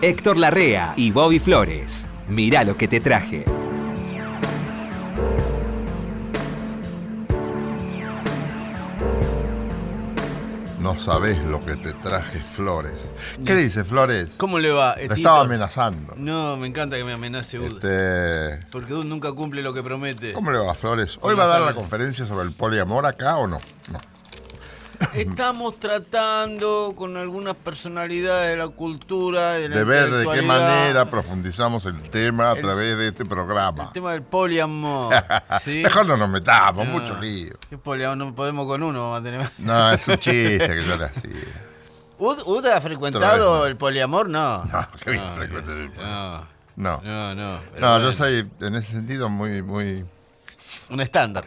Héctor Larrea y Bobby Flores. Mirá lo que te traje. No sabés lo que te traje, Flores. ¿Qué dice, Flores? ¿Cómo le va? Estaba amenazando. No, me encanta que me amenace Ud. Este, Porque Ud nunca cumple lo que promete. ¿Cómo le va, Flores? ¿Hoy ¿Cómo va a dar la sabes? conferencia sobre el poliamor acá o no? No. Estamos tratando con algunas personalidades de la cultura, de la De ver de qué manera profundizamos el tema a El- través de este programa. El tema del poliamor. ¿sí? Mejor no nos metamos, No. mucho lío. ¿Qué poliamor? No podemos con uno, vamos a tener. No, es un chiste que yo le hacía. ¿Ud, ha frecuentado el poliamor? No. No, qué bien No, frecuenta el no, No. no, no. pero No, yo bueno, soy en ese sentido muy, muy. Un estándar.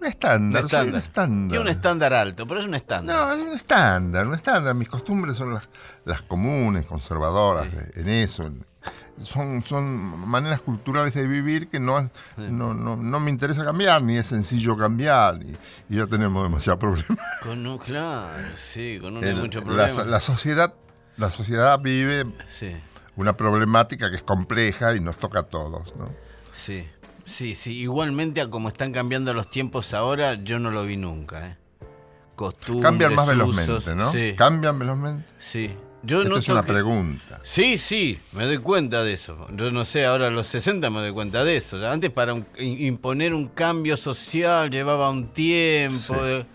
Un estándar, Un un estándar. Y un estándar alto, pero es un estándar. No, es un estándar, un estándar. Mis costumbres son las, las comunes, conservadoras, Sí. en eso. en- son, son maneras culturales de vivir que no, no, no, no me interesa cambiar, ni es sencillo cambiar, y, y ya tenemos demasiados problemas. Con un, claro, sí, con hay El- mucho la, problema. la sociedad, la sociedad vive una problemática que es compleja y nos toca a todos. ¿no? sí, sí, sí. Igualmente a como están cambiando los tiempos ahora, yo no lo vi nunca, ¿eh? Costumbres, Cambian más usos, velozmente, ¿no? Sí, Cambian velozmente. sí. Yo Esto es una que- pregunta. Sí, sí, me doy cuenta de eso. Yo no sé, ahora a los 60 me doy cuenta de eso. Antes para un- imponer un cambio social llevaba un tiempo. Sí. eh.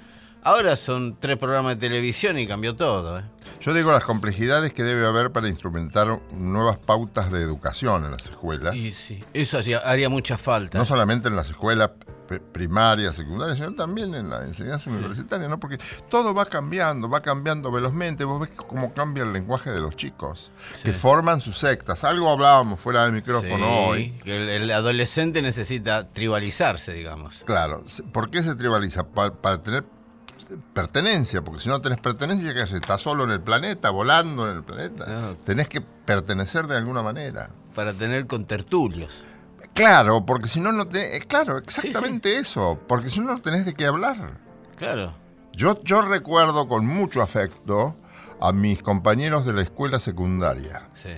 Ahora son tres programas de televisión y cambió todo. ¿eh? Yo digo las complejidades que debe haber para instrumentar nuevas pautas de educación en las escuelas. Y sí, eso haría, haría mucha falta. No solamente en las escuelas pri- primarias, secundarias, sino también en la enseñanza universitaria, ¿no? Porque todo va cambiando, va cambiando velozmente. Vos ves cómo cambia el lenguaje de los chicos, que forman sus sectas. Algo hablábamos fuera del micrófono Sí, hoy. que el, el adolescente necesita tribalizarse, digamos. Claro, ¿por qué se tribaliza? Pa- para tener pertenencia, porque si no tenés pertenencia, ¿qué haces? Estás solo en el planeta, volando en el planeta. Tenés que pertenecer de alguna manera. Para tener contertulios. Claro, porque si no, no tenés... eh, Claro, exactamente eso. Porque si no, no tenés de qué hablar. Claro. Yo, yo recuerdo con mucho afecto a mis compañeros de la escuela secundaria. Sí.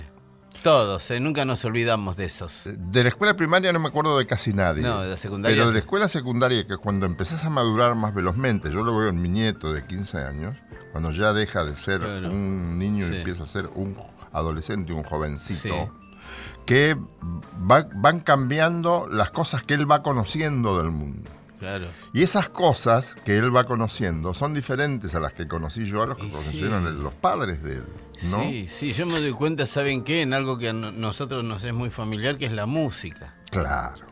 Todos, ¿eh? nunca nos olvidamos de esos. De la escuela primaria no me acuerdo de casi nadie. No, de la secundaria Pero de la escuela secundaria, que cuando empezás a madurar más velozmente, yo lo veo en mi nieto de 15 años, cuando ya deja de ser Claro. un niño Sí. y empieza a ser un adolescente, un jovencito, Sí. que va- van cambiando las cosas que él va conociendo del mundo. Claro. Y esas cosas que él va conociendo son diferentes a las que conocí yo, a las que Y conocieron sí. los padres de él, ¿no? Sí, sí, yo me doy cuenta, ¿saben qué? En algo que a no- nosotros nos es muy familiar, que es la música. Claro.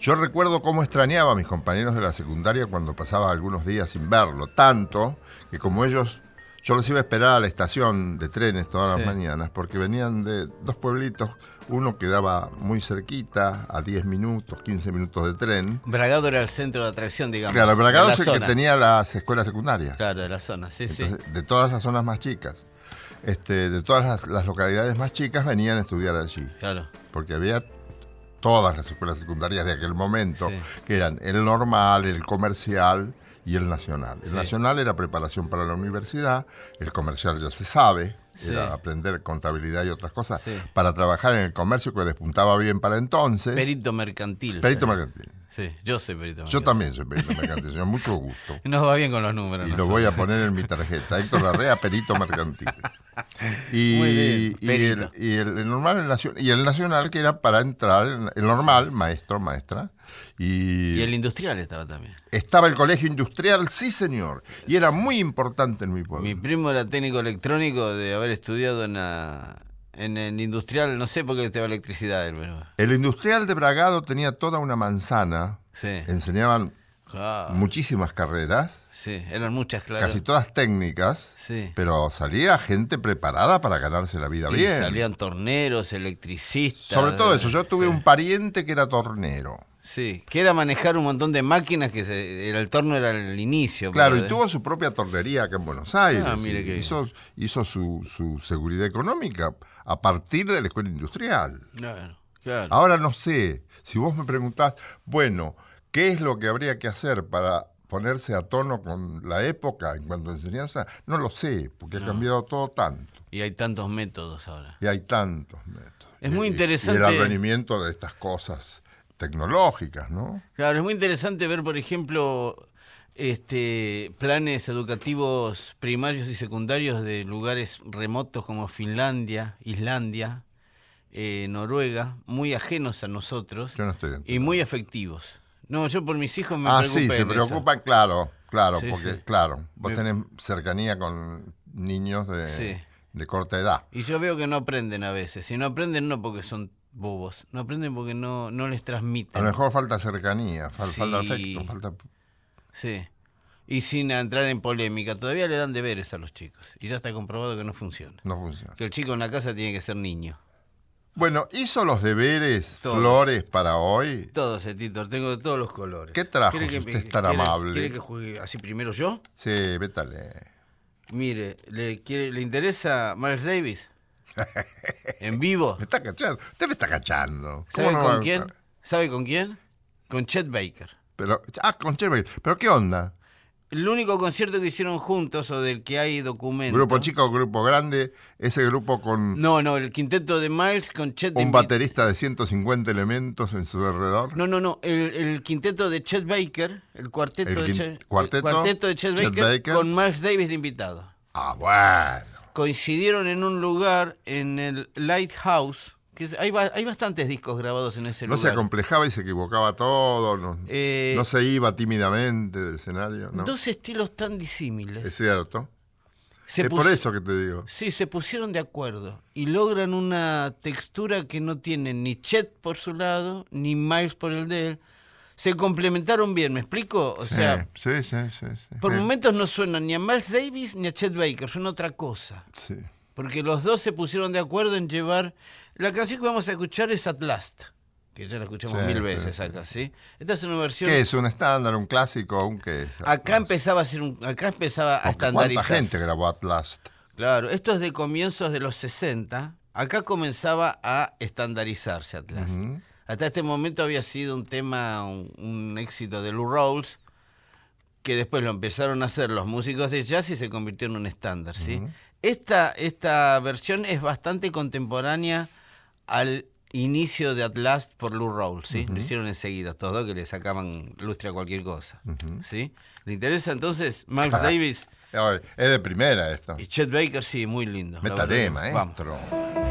Yo recuerdo cómo extrañaba a mis compañeros de la secundaria cuando pasaba algunos días sin verlo, tanto que como ellos, yo los iba a esperar a la estación de trenes todas las Sí. mañanas, porque venían de dos pueblitos, uno quedaba muy cerquita, a 10 minutos, 15 minutos de tren. Bragado era el centro de atracción, digamos. Claro, Bragado es el que tenía las escuelas secundarias. Claro, de la zona, sí, sí. De todas las zonas más chicas, este, de todas las, las localidades más chicas venían a estudiar allí, Claro, porque había todas las escuelas secundarias de aquel momento, Sí. que eran el normal, el comercial y el nacional. El Sí. nacional era preparación para la universidad, el comercial ya se sabe, Sí. era aprender contabilidad y otras cosas, Sí. para trabajar en el comercio que despuntaba bien para entonces. perito mercantil. Perito mercantil. Sí, yo soy perito Yo mercantil. también soy perito mercantil, señor, mucho gusto. Nos va bien con los números. Y lo nosotros. voy a poner en mi tarjeta. Héctor Larrea, perito mercantil. Y, Muy bien, y el, perito. y el- el normal, el y el nacional, que era para entrar, en- el normal, maestro, maestra. Y, Y el industrial estaba también. estaba el colegio industrial, sí señor. Y era muy importante en mi pueblo. Mi primo era técnico electrónico de haber estudiado en, la- en el industrial, no sé por qué estaba electricidad, pero. El industrial de Bragado tenía toda una manzana. Sí. Enseñaban Ah, muchísimas carreras, sí, eran muchas, claro. casi todas técnicas. Sí. Pero salía gente preparada para ganarse la vida Y bien. salían torneros, electricistas. Sobre todo eso, yo tuve un pariente que era tornero. Sí, que era manejar un montón de máquinas, que se- era el torno era el inicio. Claro, y de- tuvo su propia tornería acá en Buenos Aires. Ah, mire y qué hizo hizo su, su seguridad económica a partir de la escuela industrial. Claro, claro. Ahora no sé, si vos me preguntás, bueno, ¿qué es lo que habría que hacer para ponerse a tono con la época en cuanto a enseñanza? No lo sé, porque ha cambiado todo tanto. Y hay tantos métodos ahora. Y hay tantos métodos. Es muy interesante. Y el advenimiento de estas cosas tecnológicas, ¿no? Claro, es muy interesante ver, por ejemplo, este planes educativos primarios y secundarios de lugares remotos como Finlandia, Islandia, eh, Noruega, muy ajenos a nosotros Yo no estoy y muy afectivos. No, yo por mis hijos me Ah, preocupo sí, se eso. preocupan, claro, claro, Sí, porque, sí. claro, vos Me- tenés cercanía con niños de, Sí. de corta edad. Y yo veo que no aprenden a veces. Y no aprenden no porque son bobos, no aprenden porque no, no les A transmiten. lo mejor falta cercanía, fal- Sí. falta afecto, falta... Sí. Y sin entrar en polémica, todavía le dan deberes a los chicos. Y ya está comprobado que no funciona. No funciona. Que el chico en la casa tiene que ser niño. Bueno, ¿hizo los deberes Todos. Flores para hoy? Todos, Titor, tengo de todos los colores. ¿Qué trajo, ¿Quiere si usted es tan quiere- amable? ¿Quiere que juegue así primero yo? Sí, vétale. Mire, ¿le, quiere, ¿le interesa Miles Davis? ¿En vivo? Me está cachando. Usted me está cachando. ¿Cómo ¿Sabe no con quién? ¿Sabe con quién? Con Chet Baker. Pero, ah, con Chevy. ¿Pero qué onda? El único concierto que hicieron juntos o del que hay documento. ¿Grupo chico o grupo grande? Ese grupo con No, no, el quinteto de Miles con Chet de un baterista de 150 elementos en su alrededor. No, no, no, el, el quinteto de Chet Baker, el cuarteto, El de, Chet, cuarteto, el cuarteto de Chet, Chet Baker, Baker. con Miles Davis de invitado. Ah, bueno. Coincidieron en un lugar en el Lighthouse, que hay, ba- hay bastantes discos grabados en ese No se lugar. acomplejaba y se equivocaba todo. No, Eh, no se iba tímidamente del escenario. ¿no? Dos estilos tan disímiles. Es cierto. Se es por eso que te digo. Sí, se pusieron de acuerdo y logran una textura que no tienen ni Chet por su lado, ni Miles por el de él. Se complementaron bien, ¿me explico? O sea, sí, sí, sí. sí, por momentos no suenan ni a Miles Davis ni a Chet Baker, son otra cosa. Sí. Porque los dos se pusieron de acuerdo en llevar... La canción que vamos a escuchar es At Last, que ya la escuchamos mil veces acá, ¿sí? Esta es una versión... ¿Qué es? ¿Un estándar, un clásico, un qué? Acá empezaba a ser un, acá empezaba a Porque ¿Cuánta gente grabó At Last? Claro, esto es de comienzos de los 60. Acá comenzaba a estandarizarse Atlas. Ujú. Hasta este momento había sido un tema, un, un éxito de Lou Rawls, que después lo empezaron a hacer los músicos de jazz y se convirtió en un estándar, ¿sí? esta, esta versión es bastante contemporánea al inicio de Atlas por Lou Rawls, ¿sí? Lo hicieron enseguida, todo que le sacaban lustre a cualquier cosa, ¿sí? ¿Le interesa entonces Miles Davis Es de primera esto. y Chet Baker? Sí, muy lindo. verdad. Vamos.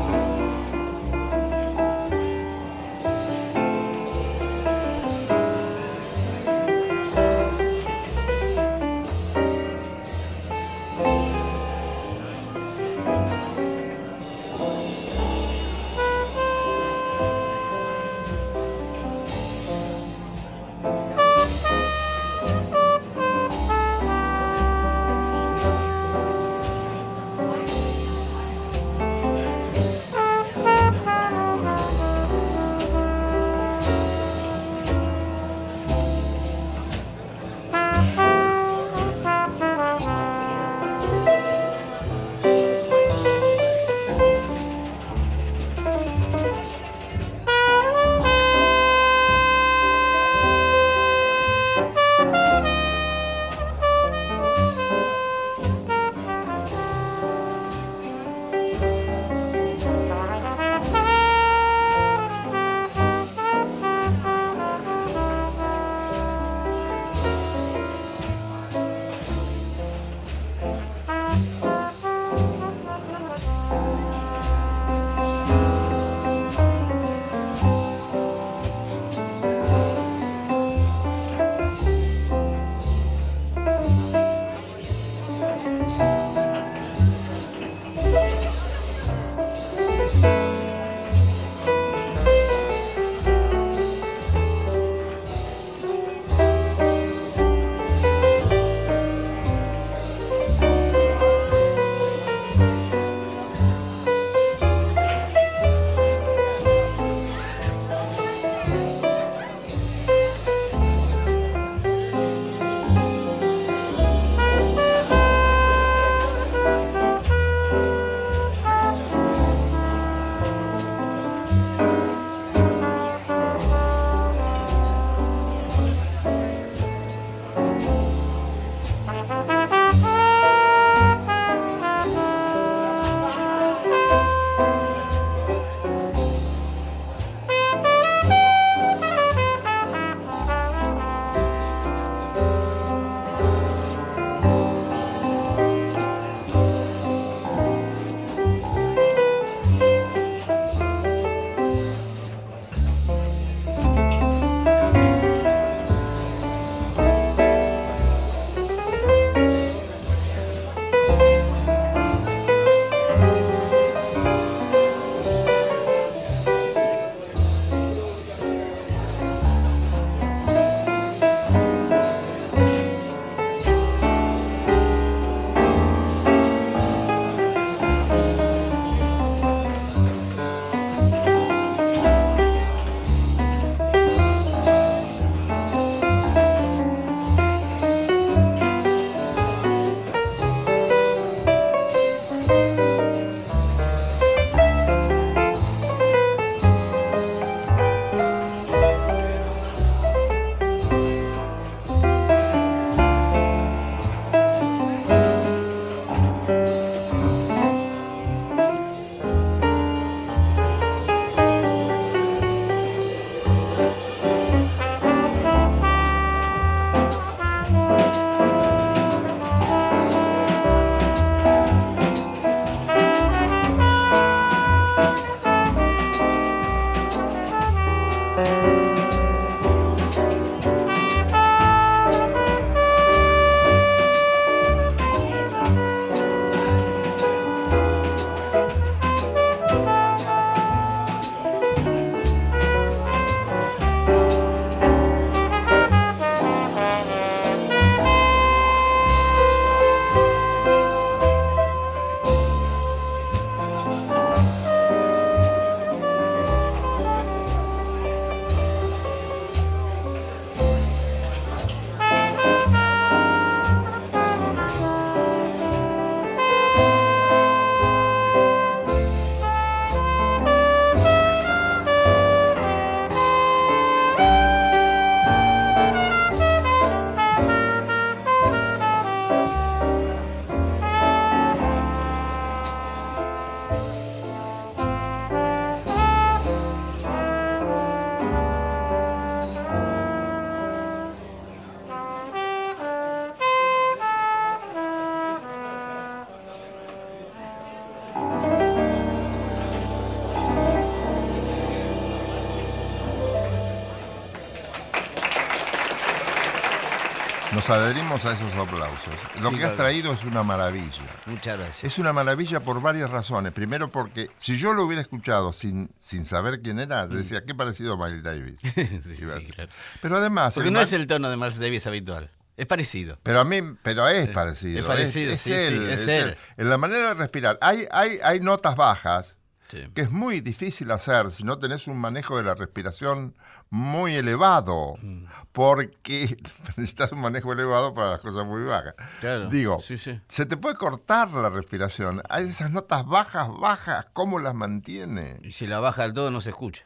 Adherimos a esos aplausos. Lo Sí, que has traído es una maravilla. Muchas gracias. Es una maravilla por varias razones. Primero porque si yo lo hubiera escuchado sin, sin saber quién era, decía, qué parecido a Miley Davis. Mm. Sí, sí, claro. Pero además... Porque no es el tono de Miles Davis habitual. Es parecido. Pero a mí, pero es parecido. es parecido, sí, sí, es él. En la manera de respirar. Hay, hay, hay notas bajas Sí. que es muy difícil hacer si no tenés un manejo de la respiración muy elevado, Mm. porque necesitas un manejo elevado para las cosas muy bajas. Claro, Digo, sí, sí. se te puede cortar la respiración. Hay esas notas bajas, bajas, ¿cómo las mantiene? Y si la baja del todo no se escucha.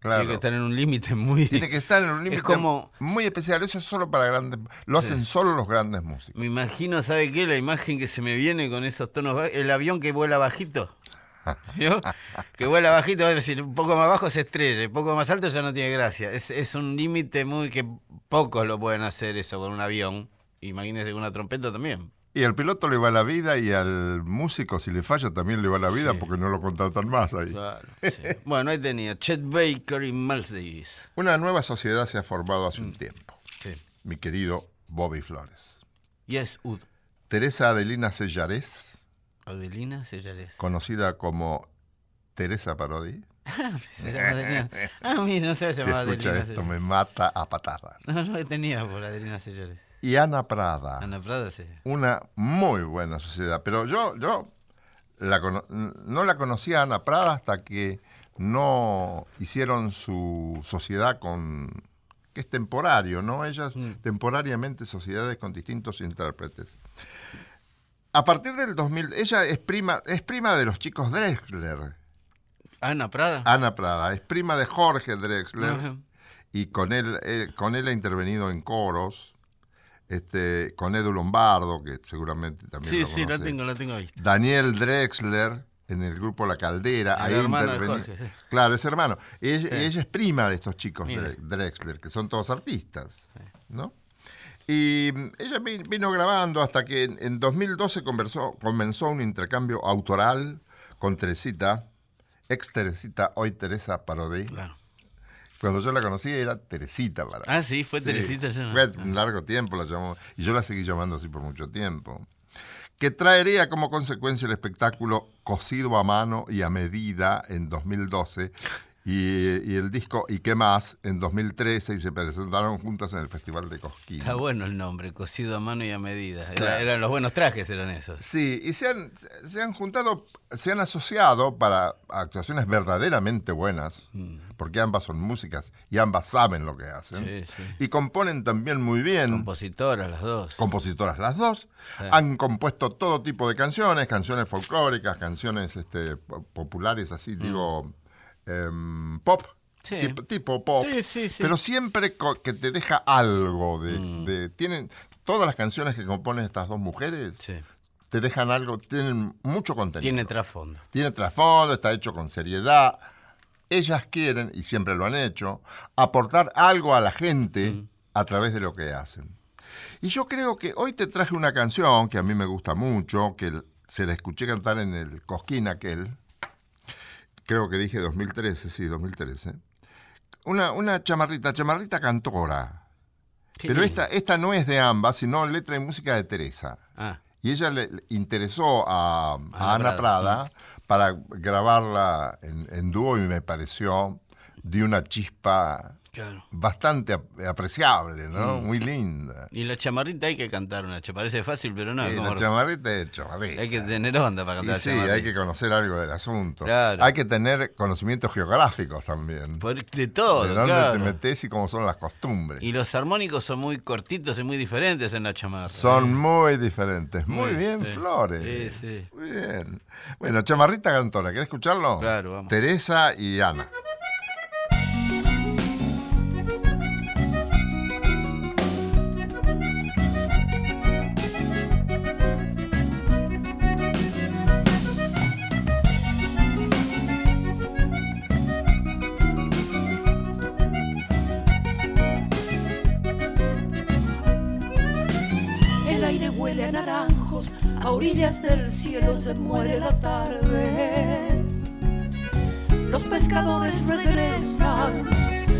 Claro. Tiene que estar en un límite muy... Tiene que estar en un límite como- muy especial. Eso es solo para grandes. Lo hacen solo los grandes músicos. Me imagino, ¿sabe qué? La imagen que se me viene con esos tonos el avión que vuela bajito. ¿Vio? Que vuela bajito, es decir, un poco más bajo se estrella, un poco más alto ya no tiene gracia. Es, es un límite muy que pocos lo pueden hacer eso con un avión. Imagínese con una trompeta también. Y al piloto le va la vida y al músico, si le falla, también le va la vida Sí. porque no lo contratan más ahí. Claro, sí. Bueno, ahí tenía Chet Baker y Miles Davis. Una nueva sociedad se ha formado hace Mm. un tiempo. Sí. Mi querido Bobby Flores. Yes, Ud. Teresa Adelina Sellarés, Adelina Sellales. conocida como Teresa Parodi. Se llama Adelina. Ah, mira, no sé, se Si llamaba escucha Adelina esto, Sellales. me mata a patadas. No, no tenía por Adelina Sellales. Y Ana Prada. Ana Prada, sí. una muy buena sociedad. Pero yo, yo la no la conocía a Ana Prada hasta que no hicieron su sociedad con que es temporario, ¿no? Ellas temporariamente sociedades con distintos intérpretes. A partir del 2000, ella es prima, es prima de los chicos Drexler, Ana Prada. Ana Prada, es prima de Jorge Drexler Ajá. y con él, eh, con él ha intervenido en coros, este, con Edu Lombardo, que seguramente también Sí, lo sí, la tengo, la tengo ahí. Daniel Drexler en el grupo La Caldera. El ahí hermano de interveni- Jorge, sí. Claro, es hermano. Ella, ella es prima de estos chicos Mira. Drexler, que son todos artistas, ¿no? Y mm, ella vi- vino grabando hasta que en, en 2012 conversó, comenzó un intercambio autoral con Teresita, ex Teresita, hoy Teresa Parodi. Claro. Cuando yo la conocí era Teresita Parodi. Ah, sí, fue Teresita ya. Fue un largo tiempo la llamó, y yo la seguí llamando así por mucho tiempo. Que traería como consecuencia el espectáculo Cosido a mano y a medida en 2012 y, y el disco ¿Y qué más? en 2013 y se presentaron juntas en el Festival de Cosquín. Está bueno el nombre, cocido a mano y a medida. Era- eran los buenos trajes, eran esos. Sí, y se han, se han juntado, se han asociado para actuaciones verdaderamente buenas, porque ambas son músicas y ambas saben lo que hacen, Sí, sí. y componen también muy bien. Compositoras las dos. compositoras las dos, Sí. han compuesto todo tipo de canciones, canciones folclóricas, canciones este, po- populares, así digo, em, pop. Sí. tipo, tipo pop, Sí, sí, sí. pero siempre que te deja algo de, Mm. de- tienen todas las canciones que componen estas dos mujeres te dejan algo, tienen mucho contenido. Tiene trasfondo. Tiene trasfondo, está hecho con seriedad. Ellas quieren, y siempre lo han hecho, aportar algo a la gente Mm. a través de lo que hacen. Y yo creo que hoy te traje una canción que a mí me gusta mucho, que se la escuché cantar en el Cosquín aquel, creo que dije 2013, sí, 2013. Una, una chamarrita, chamarrita cantora. Qué Pero lindo. esta, esta no es de ambas, sino letra y música de Teresa. Ah, Y ella le interesó a, a Ana Ana Prada. Prada para grabarla en, en dúo y me pareció de una chispa claro. bastante ap- apreciable, ¿no? Mm. Muy linda. Y la chamarrita hay que cantar una. Parece fácil, pero no. Y como- la chamarrita es chamarrita. hay que tener onda para Y cantar sí, chamarrita. hay que conocer algo del asunto. Claro. Hay que tener conocimientos geográficos también. Por- de todo, de dónde claro. te metes y cómo son las costumbres. Y los armónicos son muy cortitos y muy diferentes en la chamarra. Son muy diferentes. Muy, bien, sí. Flores. Sí, sí. Muy bien. Bueno, Chamarrita Cantora, ¿querés escucharlo? Claro, vamos. Teresa y Ana. A orillas del cielo se muere la tarde. Los pescadores regresan,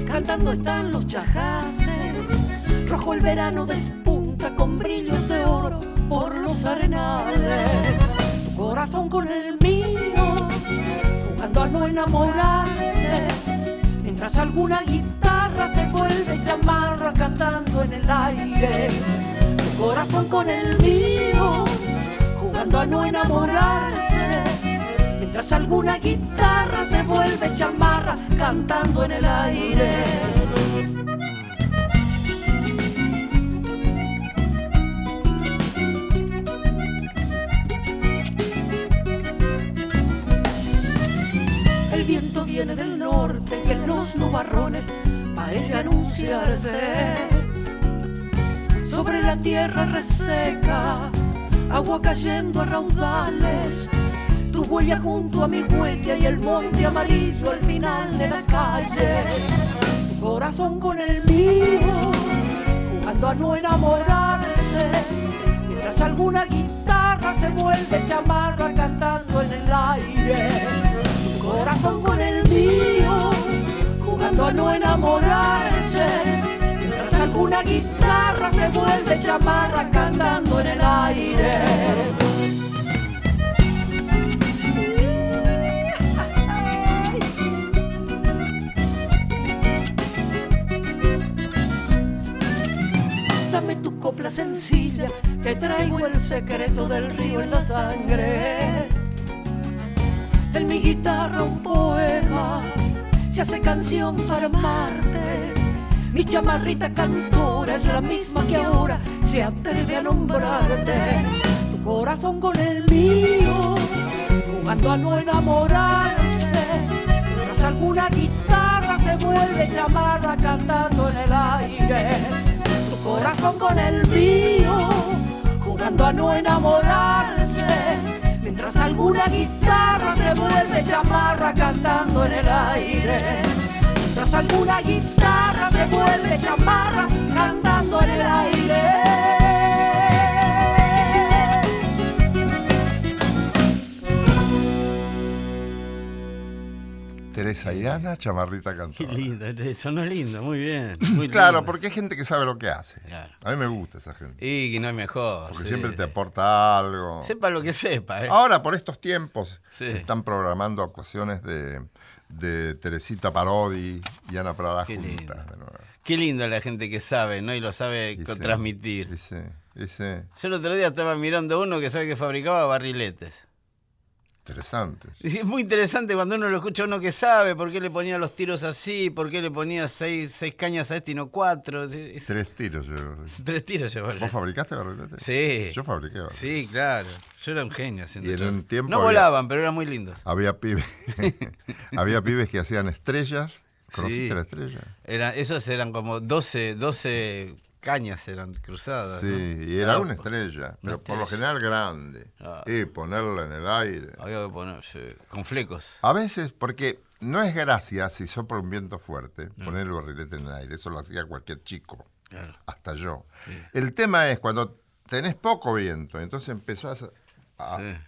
cantando están los chajaces. Rojo el verano despunta con brillos de oro por los arenales. Tu corazón con el mío, jugando a no enamorarse. Mientras alguna guitarra se vuelve chamarra cantando en el aire. Tu corazón con el mío, jugando a no enamorarse. Mientras alguna guitarra se vuelve chamarra cantando en el aire. El viento viene del norte y en los nubarrones parece anunciarse. Sobre la tierra reseca, agua cayendo a raudales. Tu huella junto a mi huella y el monte amarillo al final de la calle. Corazón con el mío, jugando a no enamorarse. Mientras alguna guitarra se vuelve chamarra cantando en el aire corazón con el mío, jugando a no enamorarse. Mientras alguna guitarra se vuelve chamarra cantando en el aire. Dame tu copla sencilla, que traigo el secreto del río en la sangre en mi guitarra un poema, se hace canción para amarte. Mi chamarrita cantora es la misma que ahora se atreve a nombrarte. Tu corazón con el mío, jugando a no enamorarse. Mientras alguna guitarra se vuelve chamarra cantando en el aire. Tu corazón con el mío, jugando a no enamorarse mientras alguna guitarra se vuelve chamarra cantando en el aire. Mientras alguna guitarra se vuelve chamarra cantando en el aire. Teresa y Ana, chamarrita Qué cantora. lindo, eso no es lindo, muy bien. Muy Claro, lindo. porque hay gente que sabe lo que hace. Claro. A mí me gusta esa gente. Y que no es mejor. Porque sí. siempre te aporta algo. Sepa lo que sepa, ¿eh? Ahora, por estos tiempos, Sí. están programando actuaciones de, de Teresita Parodi y Ana Prada Qué juntas. lindo. de nuevo. Qué lindo la gente que sabe, ¿no? Y lo sabe Y co- sí, transmitir. y sí, y sí. Yo el otro día estaba mirando uno que sabe que fabricaba barriletes. Interesantes. Y es muy interesante cuando uno lo escucha uno que sabe por qué le ponía los tiros así, por qué le ponía seis, seis cañas a este y no cuatro. Es- Tres tiros. Yo. Tres tiros llevaba. ¿Vos fabricaste barriletes? Sí. Yo fabriqué barriletes. Sí, claro. Yo era un genio haciendo Y en un tiempo No había- volaban, pero eran muy lindos. Había pibes, había pibes que hacían estrellas. ¿Conociste Sí. la estrella? Era, esos eran como 12, 12 cañas eran cruzadas. Sí, ¿no? y era Ah, una estrella, pero por lo general grande. Ah. Y ponerla en el aire. Había que ponerse con flecos. A veces, porque no es gracia si sopla un viento fuerte, Mm. poner el barrilete en el aire. Eso lo hacía cualquier chico, Claro. hasta yo. El tema es cuando tenés poco viento, entonces empezás a Sí.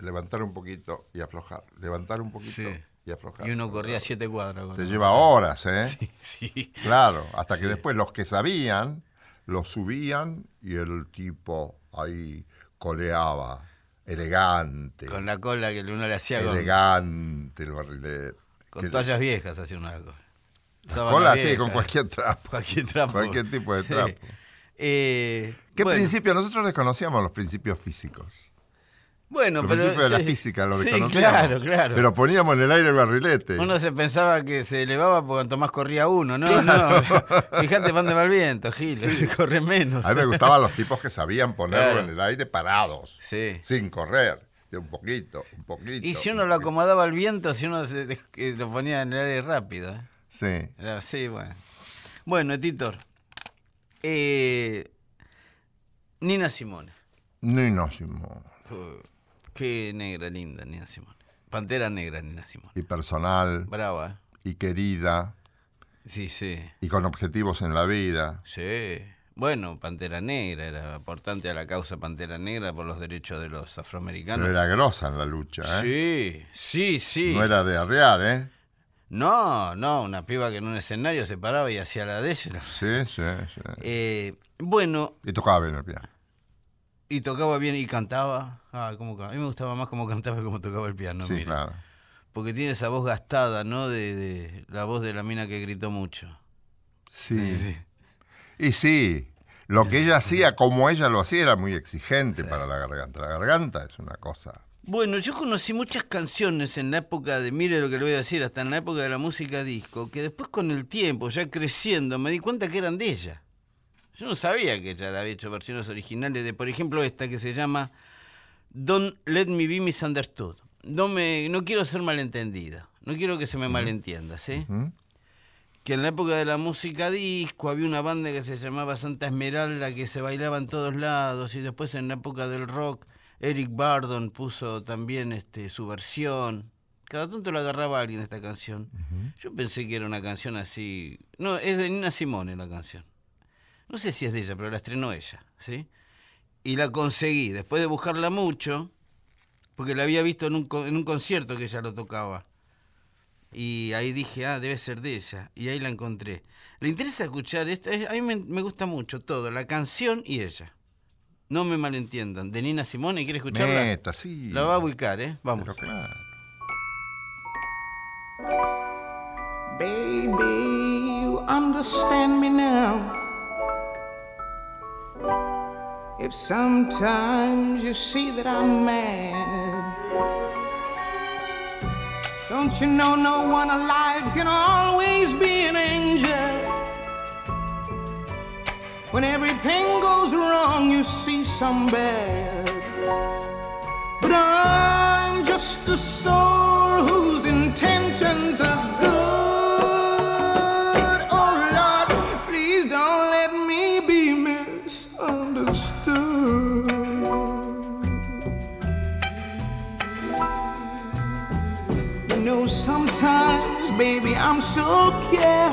levantar un poquito y aflojar, levantar un poquito Sí. y aflojar. Y uno corría siete cuadras. Te lleva horas, ¿eh? Sí. Claro, hasta que después los que sabían lo subían y el tipo ahí coleaba, elegante, Con la cola que uno le hacía con, elegante el barrilete. con toallas viejas, hacía una cosa. la Sábana cola, sí, con cualquier trapo. Cualquier trapo. Cualquier tipo de Sí. trapo. Eh, ¿Qué bueno, principio? Nosotros desconocíamos los principios físicos. Bueno, los pero. principios de la sí. física los Sí, desconocíamos. claro, claro. Pero poníamos en el aire el barrilete. Uno se pensaba que se elevaba por cuanto más corría uno, ¿no? No. Fíjate, mande mal viento, Gil. Corre menos. A mí me gustaban los tipos que sabían ponerlo Claro. en el aire parados, Sí. sin correr, de un poquito, un poquito. Y si un uno lo acomodaba al viento, si uno se eh, lo ponía en el aire rápido. ¿eh? Sí. Era así, bueno. Bueno, Titor. eh, Nina Simone. No, Simón. Uh, qué negra linda, Nina Simone. Pantera negra, Nina Simone. Y personal, Brava, y querida, Sí, sí. y con objetivos en la vida. Sí. Bueno, Pantera Negra, era aportante a la causa Pantera Negra por los derechos de los Pero afroamericanos. era grosa en la lucha, ¿eh? Sí, sí, sí. No era de arrear, ¿eh? No, no, una piba que en un escenario se paraba y hacía la de ella. Sí, sí, sí. Eh, bueno, Y tocaba bien el piano. Y tocaba bien y cantaba. Ah, cómo ca- a mí me gustaba más cómo cantaba que cómo tocaba el piano. Sí, mira. claro. Porque tiene esa voz gastada, ¿no? De, de la voz de la mina que gritó mucho. Sí. Y sí, lo que ella hacía, como ella lo hacía, era muy exigente para la garganta. La garganta es una cosa. Bueno, yo conocí muchas canciones en la época de, mire lo que le voy a decir, hasta en la época de la música disco, que después con el tiempo, ya creciendo, me di cuenta que eran de ella. Yo no sabía que ella había hecho versiones originales de, por ejemplo, esta que se llama Don't Let Me Be Misunderstood. No, me, no quiero ser malentendida, no quiero que se me malentienda, ¿sí? Que en la época de la música disco había una banda que se llamaba Santa Esmeralda que se bailaba en todos lados y después en la época del rock Eric Bardon puso también este su versión. Cada tanto la agarraba alguien esta canción. Yo pensé que era una canción así. No, es de Nina Simone la canción. No sé si es de ella, pero la estrenó ella, ¿sí? Y la conseguí después de buscarla mucho, porque la había visto en un, en un concierto que ella lo tocaba. Y ahí dije, ah, debe ser de ella. Y ahí la encontré. ¿Le interesa escuchar esto? Es- A mí me, me gusta mucho todo, la canción y ella. No me malentiendan. De Nina Simone, ¿quiere escucharla? Meta, sí. La va a ubicar, ¿eh? Vamos. Pero claro. Baby, you understand me now. If sometimes you see that I'm mad, don't you know no one alive can always be an angel? When everything goes wrong, you see some bad. But I'm just a soul whose intentions are It's okay.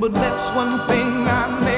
But that's one thing I never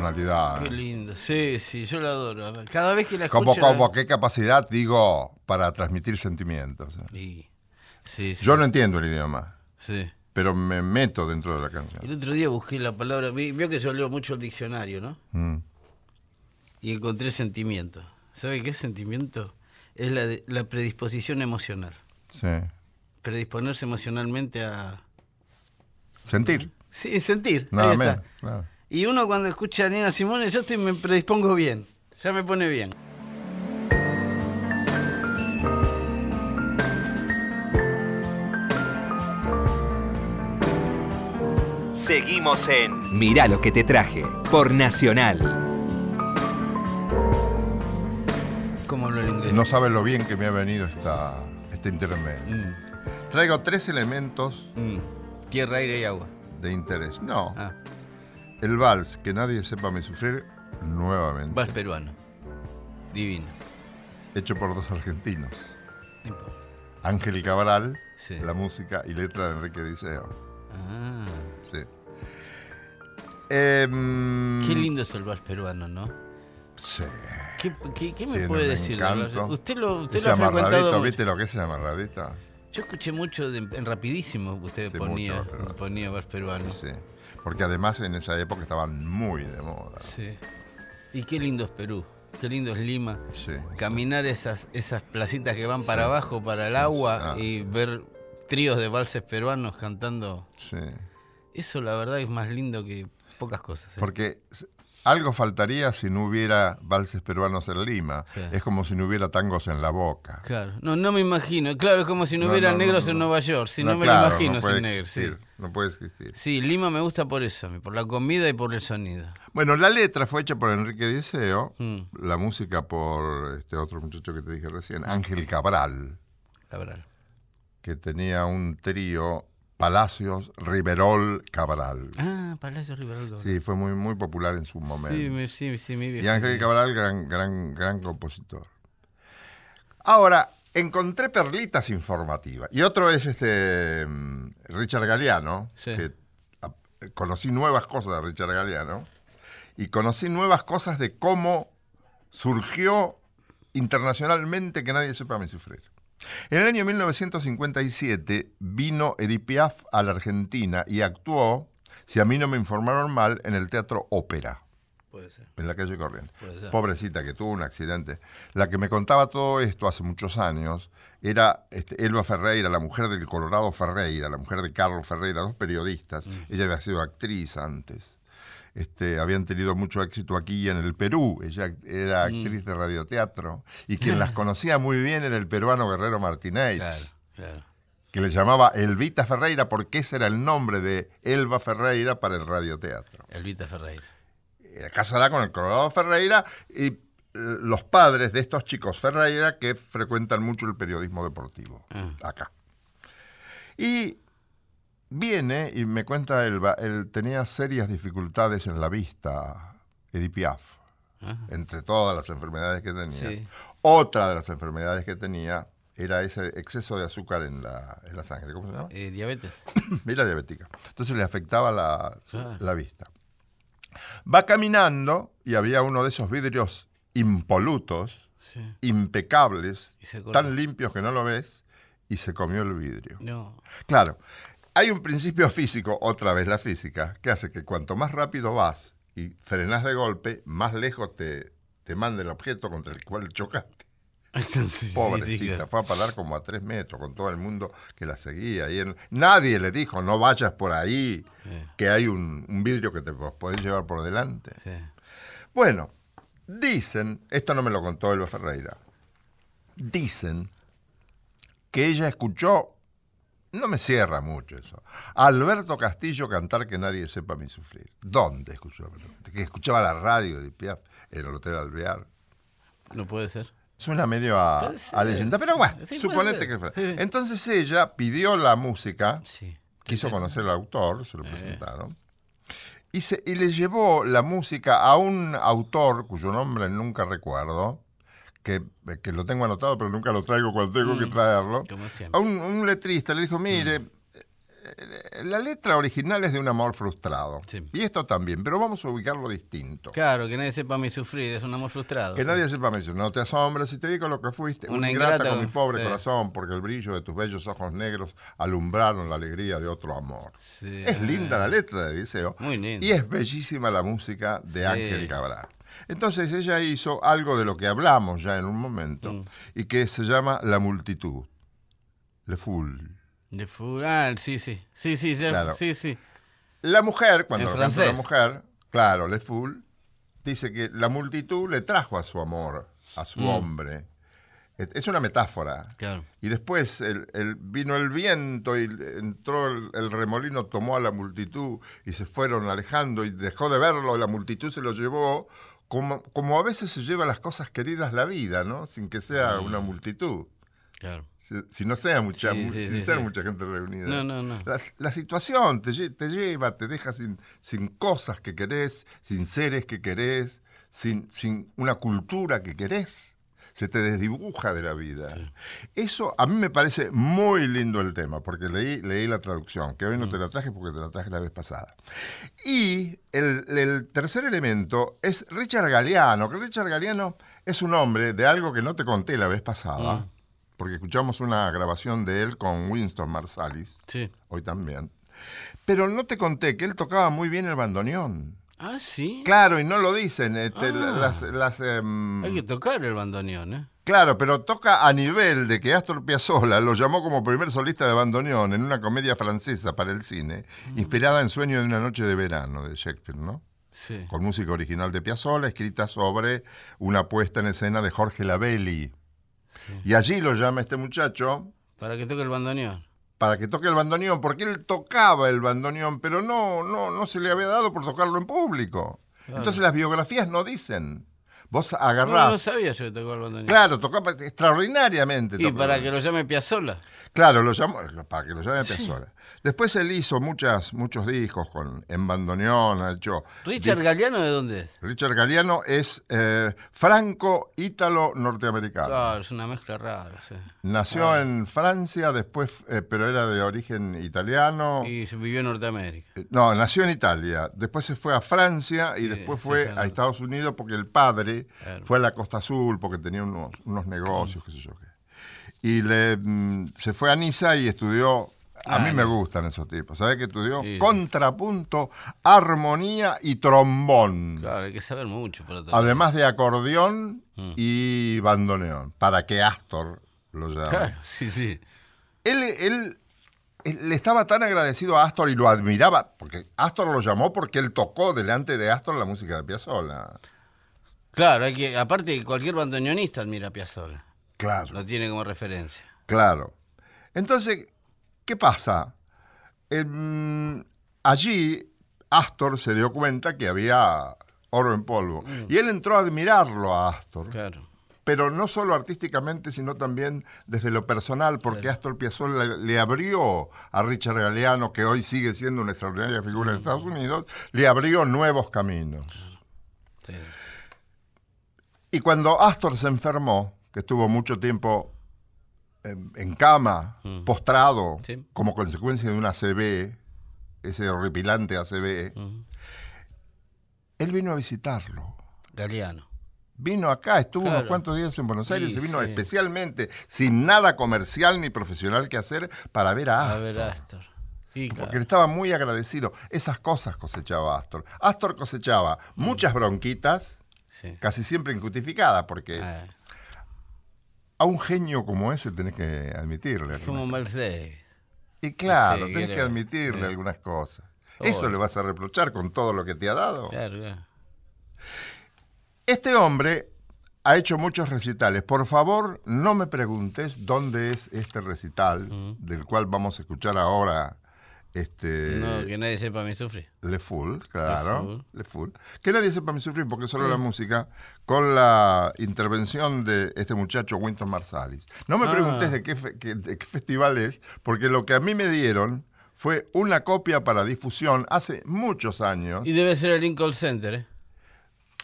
personalidad. Qué lindo. Sí, sí, yo la adoro. Cada vez que la escucho... Como, como qué capacidad, digo, para transmitir sentimientos. ¿eh? Sí, sí, sí. Yo no entiendo el idioma, sí. pero me meto dentro de la canción. El otro día busqué la palabra... vi- Vio que yo leo mucho el diccionario, ¿no? Mm. Y encontré sentimiento. ¿Sabe qué es sentimiento? Es la, de- la predisposición emocional. Sí. Predisponerse emocionalmente a... Sentir, Sí, sentir. nada menos. Y uno cuando escucha a Nina Simone, yo estoy, me predispongo bien. Ya me pone bien. Seguimos en Mirá lo que te traje por Nacional. ¿Cómo hablo el inglés? No sabes lo bien que me ha venido esta, este intermedio. Traigo tres elementos Mm, Tierra, aire y agua. de interés. No, Ah, el vals, que nadie sepa me sufrir, nuevamente. vals peruano. Divino. Hecho por dos argentinos. Ángel Cabral, Sí. la música y letra de Enrique Diceo. Ah, Sí. Em, qué lindo es el vals peruano, ¿no? Sí. ¿Qué, qué- qué me puede decir? Usted lo, usted Ese lo ha frecuentado. ¿viste lo que es el amarradito? Yo escuché mucho de- en Rapidísimo, usted Sí, ponía, mucho ponía vals peruano. Sí. Porque además en esa época estaban muy de moda. Sí. Y qué lindo es Perú, qué lindo es Lima. Sí. Caminar esas, esas placitas que van para abajo, para el agua. Ah. y ver tríos de valses peruanos cantando. Sí. Eso la verdad es más lindo que pocas cosas. ¿eh? Porque algo faltaría si no hubiera valses peruanos en Lima. Sí. Es como si no hubiera tangos en la boca. Claro, no, no me imagino. Claro, es como si no, No, hubiera no, negros en. Nueva York. Si no, me claro, lo imagino sin negros. Sí. No puede existir. sí, Lima me gusta por eso, por la comida y por el sonido. Bueno, la letra fue hecha por Enrique Diceo, Mm. la música por este otro muchacho que te dije recién, Ángel Cabral, Cabral. que tenía un trío Palacios Riverol Cabral. Ah, Palacio Riverol. Sí, fue muy, muy popular en su momento. sí, me- sí, sí, mi Y viejo. Ángel Cabral, gran, gran, gran compositor. Ahora, encontré perlitas informativas. Y otro es este mm, Richard Galeano, Sí. que conocí nuevas cosas de Richard Galeano. Y conocí nuevas cosas de cómo surgió internacionalmente que nadie sepa me sufrir. En el año 1957 vino Edith Piaf a la Argentina y actuó, si a mí no me informaron mal, en el Teatro Ópera Puede ser. en la calle ser. Pobrecita que tuvo un accidente. La que me contaba todo esto hace muchos años era este, Elba Ferreira, la mujer del Colorado Ferreira, la mujer de Carlos Ferreira, dos periodistas. Mm. Ella había sido actriz antes. Este, habían tenido mucho éxito aquí en el Perú. Ella era Mm. actriz de radioteatro. Y quien las conocía muy bien era el peruano Guerrero Martínez Claro, claro. que le llamaba Elvita Ferreira porque ese era el nombre de Elba Ferreira para el radioteatro Elvita Ferreira. era casada con el Colorado Ferreira y eh, los padres de estos chicos Ferreira que frecuentan mucho el periodismo deportivo Ah. acá. Y viene y me cuenta Elba, él tenía serias dificultades en la vista, Edith Piaf, Ajá. entre todas las enfermedades que tenía. Sí. Otra de las enfermedades que tenía era ese exceso de azúcar en la, en la sangre. ¿Cómo se llama? Eh, diabetes. Era diabética. Entonces le afectaba la, Claro. la vista. Va caminando y había uno de esos vidrios impolutos, Sí. impecables, tan limpios que no lo ves, y se comió el vidrio. No. Claro, hay un principio físico, otra vez la física, que hace que cuanto más rápido vas y frenas de golpe, más lejos te, te manda el objeto contra el cual chocaste. Sí, Pobrecita, sí, claro. fue a parar como a tres metros con todo el mundo que la seguía. Y él- nadie le dijo, no vayas por ahí, Sí. que hay un, un vidrio que te podés llevar por delante. Bueno, dicen, esto no me lo contó Elba Ferreira, dicen que ella escuchó, no me cierra mucho eso, Alberto Castillo cantar que nadie sepa mi sufrir. ¿Dónde escuchó? a Alberto Castillo? Que escuchaba la radio de Piaf en el Hotel Alvear. No puede ser. Suena medio a, leyenda, pero bueno, Sí, suponete que fue. Sí. Entonces ella pidió la música, Sí. quiso conocer al autor, se lo presentaron, y, se, y le llevó la música a un autor cuyo nombre nunca recuerdo, que, que lo tengo anotado, pero nunca lo traigo cuando tengo que traerlo. Mm. Como A un, un letrista le dijo, mire, Mm. eh, la letra original es de un amor frustrado. Sí. Y esto también, pero vamos a ubicarlo distinto. Claro, que nadie sepa mi sufrir, es un amor frustrado. Que nadie sepa me dice, no te asombres si te digo lo que fuiste. Una Una ingrata ingrata, con mi pobre sí. corazón, porque el brillo de tus bellos ojos negros alumbraron la alegría de otro amor. Sí. Es linda la letra de Diceo. Muy linda. Y es bellísima la música de. Ángel Cabral. Entonces ella hizo algo de lo que hablamos ya en un momento, Mm. y que se llama La Multitud. Le Foule. De fu- ah, sí, sí. Sí, sí, ya- Claro. sí, sí. La mujer, cuando lo canta la mujer, claro, Le Foule, dice que la multitud le trajo a su amor, a su Mm. hombre. Es es una metáfora. Claro. Y después el- el- vino el viento y entró el, el remolino, tomó a la multitud y se fueron alejando y dejó de verlo, la multitud se lo llevó, como, como a veces se lleva las cosas queridas la vida, ¿no? Sin que sea una multitud. Claro. Si, si no sea mucha, Sí, mu- sí, sin sí, ser sí. mucha gente reunida. No, no, no. La, la situación te, lle- te lleva, te deja sin, sin cosas que querés, sin seres que querés, sin, sin una cultura que querés. Se te desdibuja de la vida. Eso a mí me parece muy lindo el tema, porque leí, leí la traducción, que hoy no te la traje porque te la traje la vez pasada. Y el, el tercer elemento es Richard Galeano, que Richard Galeano es un hombre de algo que no te conté la vez pasada, porque escuchamos una grabación de él con Winston Marsalis, Sí. hoy también. Pero no te conté que él tocaba muy bien el bandoneón. Ah, sí. Claro, y no lo dicen. este, Ah. las, las, em, Hay que tocar el bandoneón, ¿eh? Claro, pero toca a nivel de que Astor Piazzolla lo llamó como primer solista de bandoneón en una comedia francesa para el cine, inspirada en Sueño de una noche de verano de Shakespeare, ¿no? Sí. Con música original de Piazzolla, escrita sobre una puesta en escena de Jorge Labelli. Y allí lo llama este muchacho Para que toque el bandoneón. Para que toque el bandoneón, porque él tocaba el bandoneón, pero no, no, no se le había dado por tocarlo en público. Entonces las biografías no dicen. Vos No, agarrás. no sabía yo que tocaba el bandoneón. Claro, tocaba extraordinariamente. Y tocaba. para que lo llame Piazzolla. Claro, lo llamó, para que lo llame Piazzolla. Después él hizo muchas, muchos discos con, en bandoneón, ha hecho... ¿Richard Galeano de dónde es? Richard Galliano es eh, franco-ítalo-norteamericano. Claro, es una mezcla rara, sí. Nació en Francia, después, eh, pero era de origen italiano. Y se vivió en Norteamérica. Eh, No, nació en Italia, después se fue a Francia y Sí, después sí, fue claro. a Estados Unidos porque el padre Claro. fue a la Costa Azul porque tenía unos, unos negocios, qué sé yo qué. Y le, mm, se fue a Niza y estudió, a Ah, mí me gustan esos tipos, ¿sabes que estudió? Sí. Contrapunto, armonía y trombón, Claro, hay que saber mucho para además de acordeón Mm. y bandoneón, para que Astor lo llame. Claro, sí, sí. Él, él- él le estaba tan agradecido a Astor y lo admiraba, porque Astor lo llamó porque él tocó delante de Astor la música de Piazzolla. Claro, hay que, aparte cualquier bandoneonista admira a Piazzolla. Claro, Lo tiene como referencia. claro. Entonces, ¿qué pasa? Em, allí Astor se dio cuenta que había oro en polvo. Y él entró a admirarlo a Astor. Claro. pero no solo artísticamente, sino también desde lo personal, porque Astor Piazzolla le, le abrió a Richard Galeano, que hoy sigue siendo una extraordinaria figura en Estados Unidos, le abrió nuevos caminos. Sí. Y cuando Astor se enfermó, que estuvo mucho tiempo en, en cama, postrado, Sí. como consecuencia de una ACV, ese horripilante ACV, él vino a visitarlo. Galeano. Vino acá, estuvo unos cuantos días en Buenos Aires Sí, y vino sí. especialmente, sin nada comercial ni profesional que hacer, para ver a A Astor. ver, Astor. Sí, claro. Porque él estaba muy agradecido. Esas cosas cosechaba Astor. Astor cosechaba muchas bronquitas, casi siempre injustificadas, porque Ah, a un genio como ese tenés que admitirle. como Mercedes. Y claro, Sí, tenés que admitirle Sí. algunas cosas. Eso Obvio. le vas a reprochar con todo lo que te ha dado. Claro, claro. Este hombre ha hecho muchos recitales. Por favor, no me preguntes dónde es este recital, del cual vamos a escuchar ahora este No, que nadie sepa mi sufrir. Le Full, claro, Le Full. Que nadie sepa mi sufrir porque solo la música con la intervención de este muchacho Winton Marsalis. No me Ah. preguntes de qué, fe- que- de qué festival es, porque lo que a mí me dieron fue una copia para difusión hace muchos años. Y debe ser el Lincoln Center, ¿eh?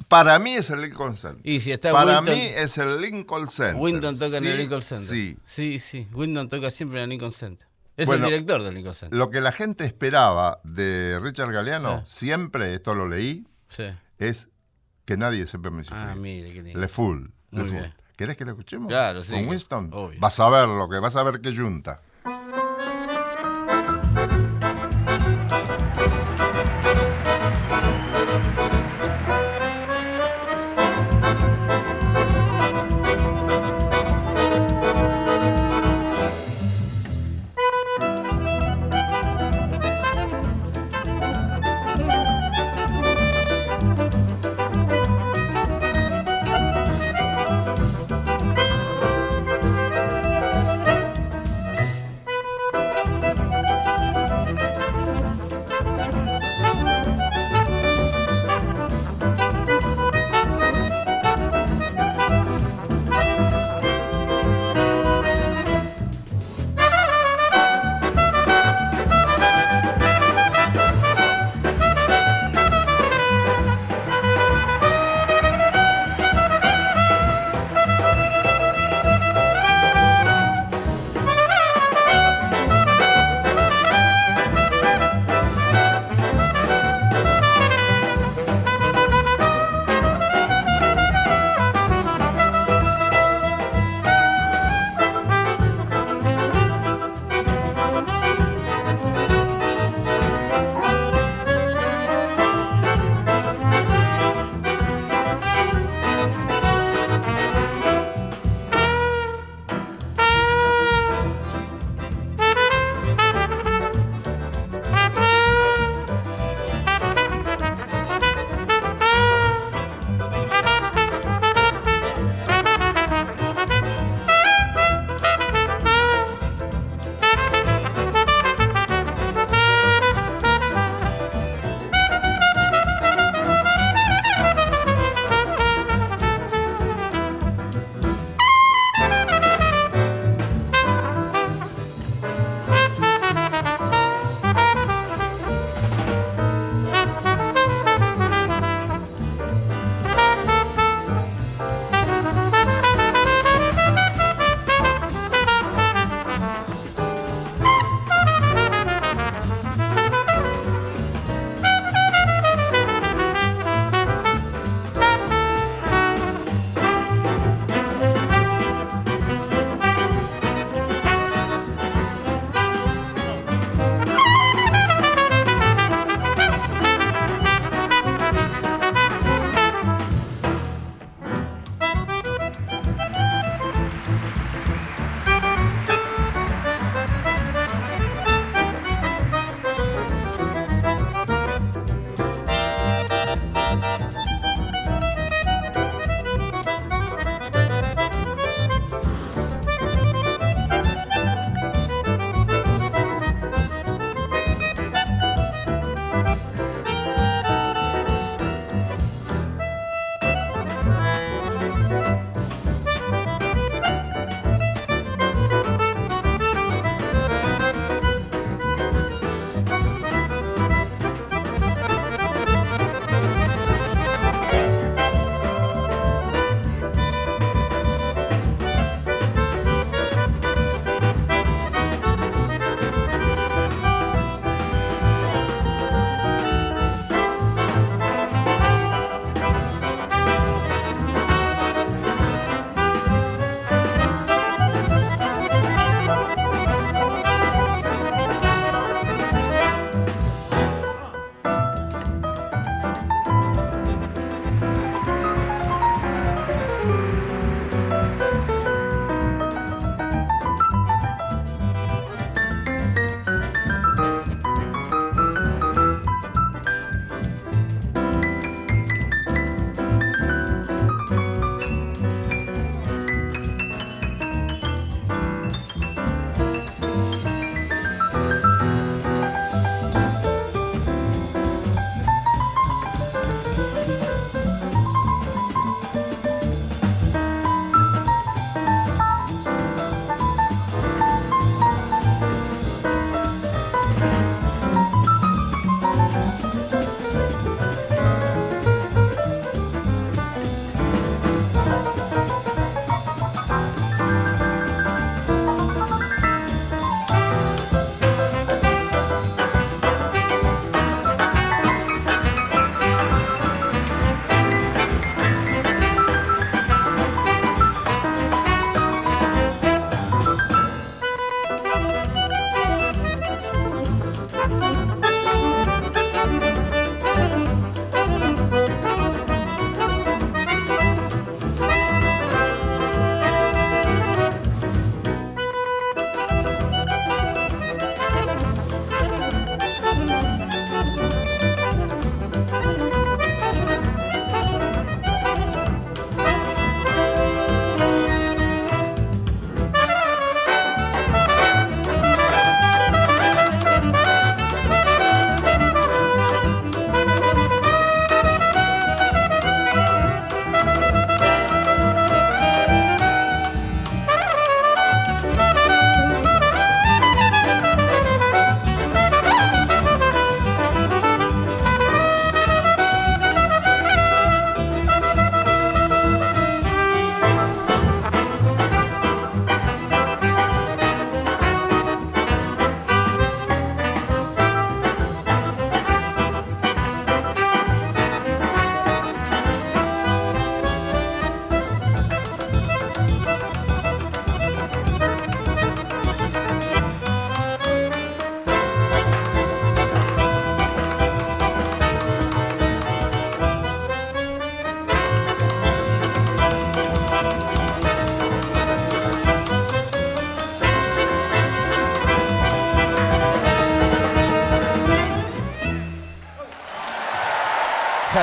Para mí es el Lincoln Center. Y si está Para Winton- mí es el Lincoln Center. Winton toca en el Lincoln Center. Sí. sí, sí. Winton toca siempre en el Lincoln Center. Es Bueno, el director Lincoln Center. Lo que la gente esperaba de Richard Galeano, Ah. siempre, esto lo leí, Sí. es que nadie sepa mi sufrir. Ah, mire, qué lindo. Le Full. Le. ¿Querés que lo escuchemos? Claro, sí, Con Winston. obvio. Vas a ver lo que vas a ver que junta.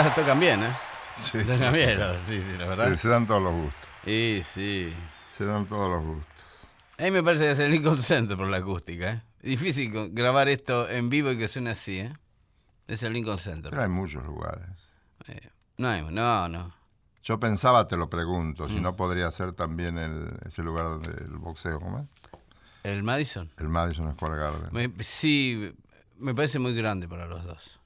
tocan bien, ¿eh? Sí, Tocan bien, sí, sí, la verdad. sí, se dan todos los gustos. Sí, sí. Se dan todos los gustos. A mí me parece que es el Lincoln Center por la acústica, ¿eh? Difícil grabar esto en vivo y que suene así, ¿eh? Es el Lincoln Center. Pero hay muchos lugares. Eh, no, hay- no, no. Yo pensaba, te lo pregunto, Mm. si no podría ser también el, ese lugar donde el boxeo, ¿cómo es? ¿El Madison? El Madison Square Garden. Me- sí, me parece muy grande para los dos.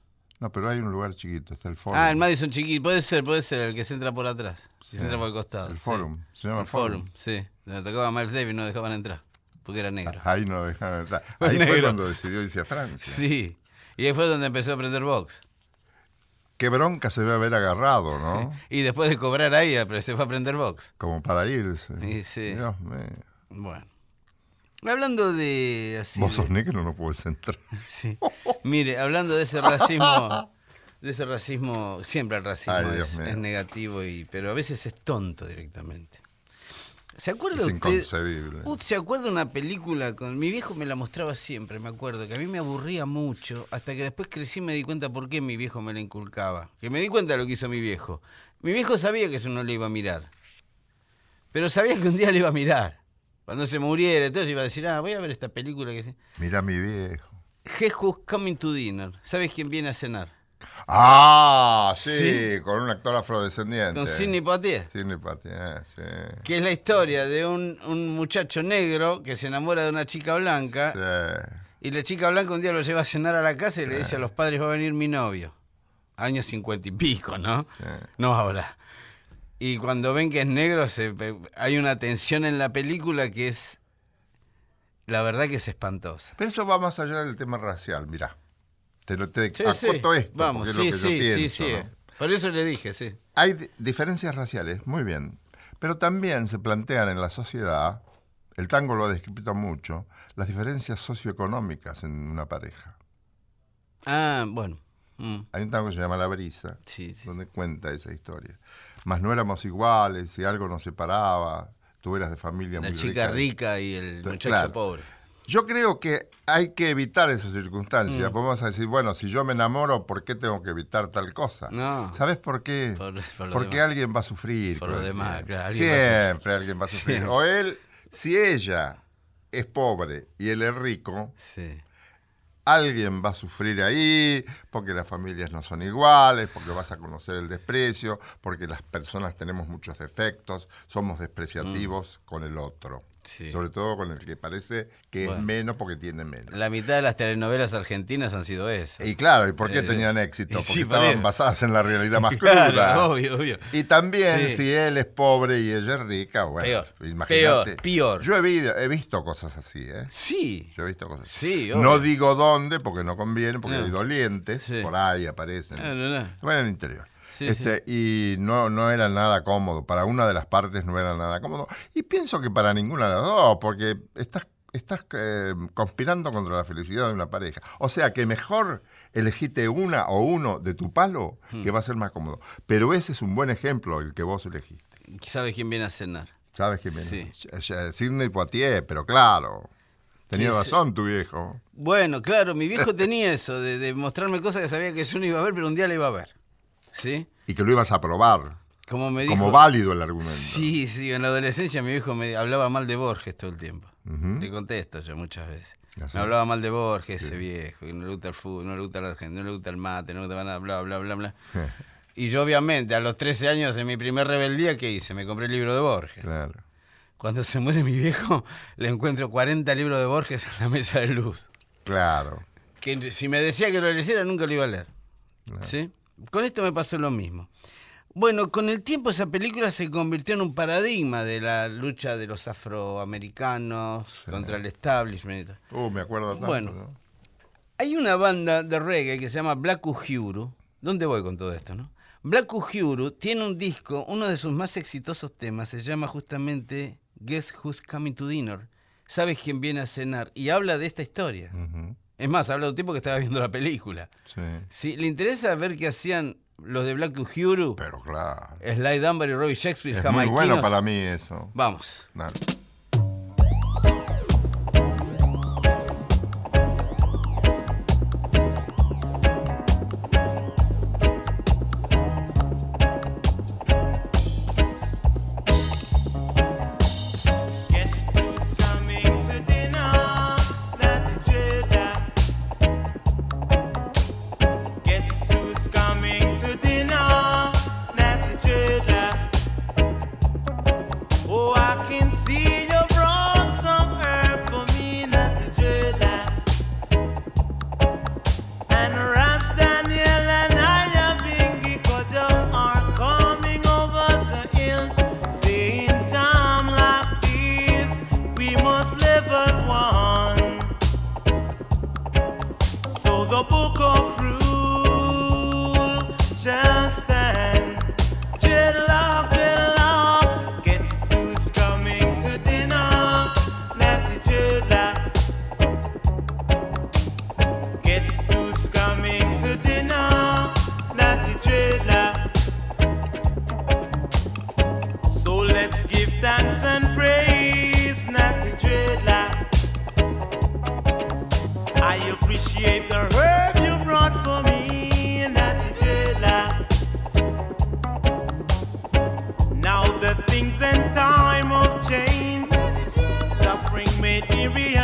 No, pero hay un lugar chiquito, está el Forum. Ah, el Madison chiquito, puede ser, puede ser, el que se entra por atrás. Si se entra por el costado. El sí. Forum, se llama El Forum. Forum, sí. Donde tocaba Miles Davis no dejaban entrar, porque era negro. Ahí no dejaron entrar. Ahí fue cuando decidió irse a Francia. Sí. Y ahí fue donde empezó a aprender box. Qué bronca se debe haber agarrado, ¿no? Y después de cobrar ahí, se fue a aprender box. Como para irse. Sí, sí. Dios mío. Bueno. Hablando de así. Vos sos negro, no puedes entrar. Sí. Mire, hablando de ese racismo, de ese racismo, siempre el racismo Ay, es, negativo y, pero a veces es tonto directamente. ¿Se acuerda Es usted? inconcebible. ¿Usted se acuerda de una película con mi viejo me la mostraba siempre, me acuerdo, que a mí me aburría mucho, hasta que después crecí y me di cuenta por qué mi viejo me la inculcaba. Que me di cuenta de lo que hizo mi viejo. Mi viejo sabía que eso no le iba a mirar. Pero sabía que un día le iba a mirar. Cuando se muriera, entonces iba a decir, ah, voy a ver esta película que se... Mira mi viejo. Jesus Coming to Dinner. ¿Sabes quién viene a cenar? Ah, sí, Sí. con un actor afrodescendiente. Con Sidney Poitier. Sidney Poitier, sí. Que es la historia de un, un muchacho negro que se enamora de una chica blanca. Sí. Y la chica blanca un día lo lleva a cenar a la casa y le dice a los padres va a venir mi novio. Años cincuenta y pico, ¿no? Sí. No ahora. Y cuando ven que es negro, se, hay una tensión en la película que es, la verdad que es espantosa. Pero eso va más allá del tema racial, mirá. Te, lo- te Sí, acoto sí. esto, Vamos, porque es sí, lo que sí, yo sí, pienso. sí. ¿no? Por eso le dije, sí. Hay di- diferencias raciales, muy bien. Pero también se plantean en la sociedad, el tango lo ha descrito mucho, las diferencias socioeconómicas en una pareja. Ah, bueno. Mm, Hay un tango que se llama La Brisa, sí, sí. donde cuenta esa historia. Mas no éramos iguales, si algo nos separaba, tú eras de familia La muy chica rica. rica y el muchacho pobre. Yo creo que hay que evitar esas Mm. circunstancias. Podemos decir, bueno, si yo me enamoro, ¿por qué tengo que evitar tal cosa? No. ¿Sabes por qué? Por- por lo Porque demás. alguien va a sufrir. Por lo demás, claro, alguien va a Siempre alguien va a sufrir. Siempre. O él, si ella es pobre y él es rico, Sí. Alguien va a sufrir ahí, porque las familias no son iguales, porque vas a conocer el desprecio, porque las personas tenemos muchos defectos, somos despreciativos con el otro. Sí. Sobre todo con el que parece que Bueno. es menos porque tiene menos. La mitad de las telenovelas argentinas han sido esas. Y claro, ¿y por qué Eh, tenían éxito? Porque sí, estaban basadas en la realidad más Claro, cruda. obvio, obvio. Y también Sí. si él es pobre y ella es rica, bueno, Peor, imagínate. peor, peor. Yo he, he visto cosas así, ¿eh? Sí. Yo he visto cosas así. Sí, No obvio. digo dónde, porque no conviene, porque No. hay dolientes, por ahí aparecen. No, no, no. Bueno, en el interior. Sí, este, Y no, no era nada cómodo. Para una de las partes no era nada cómodo. Y pienso que para ninguna de las dos, porque estás, estás eh, conspirando contra la felicidad de una pareja. O sea que mejor elegiste una o uno de tu palo, Hmm. que va a ser más cómodo. Pero ese es un buen ejemplo, el que vos elegiste. ¿Sabes quién viene a cenar? ¿Sabes qué viene? Sí. Eh, Sidney Poitier, pero claro. Tenía ¿Quién razón tu viejo. Bueno, claro, mi viejo tenía eso, de, de mostrarme cosas que sabía que yo no iba a ver, pero un día la iba a ver. ¿Sí? Y que lo ibas a probar. Como me dijo. Como válido el argumento. Sí, sí, en la adolescencia mi viejo me hablaba mal de Borges todo el tiempo. Le contesto yo muchas veces. Me hablaba mal de Borges, ese viejo, que no le gusta el fútbol, no le gusta la Argentina, no le gusta el mate, no le gusta nada, bla, bla, bla, bla. Y yo obviamente a los 13 años en mi primer rebeldía, ¿qué hice? Me compré el libro de Borges. Claro. Cuando se muere mi viejo, le encuentro 40 libros de Borges en la mesa de luz. Claro. Que si me decía que lo leyera, nunca lo iba a leer. ¿Sí? Con esto me pasó lo mismo. Bueno, con el tiempo esa película se convirtió en un paradigma de la lucha de los afroamericanos contra el establishment. Uh, me acuerdo tanto. Bueno. ¿no? Hay una banda de reggae que se llama Black Uhuru. ¿Dónde voy con todo esto, no? Black Uhuru tiene un disco, uno de sus más exitosos temas se llama justamente Guess Who's Coming to Dinner. ¿Sabes quién viene a cenar? Y habla de esta historia. Es más, habla de un tipo que estaba viendo la película. Sí. Sí, ¿Le interesa ver qué hacían los de Black Uhuru? Pero claro. Sly Dunbar y Robbie Shakespeare, Es muy bueno para mí eso. Vamos. Dale. material.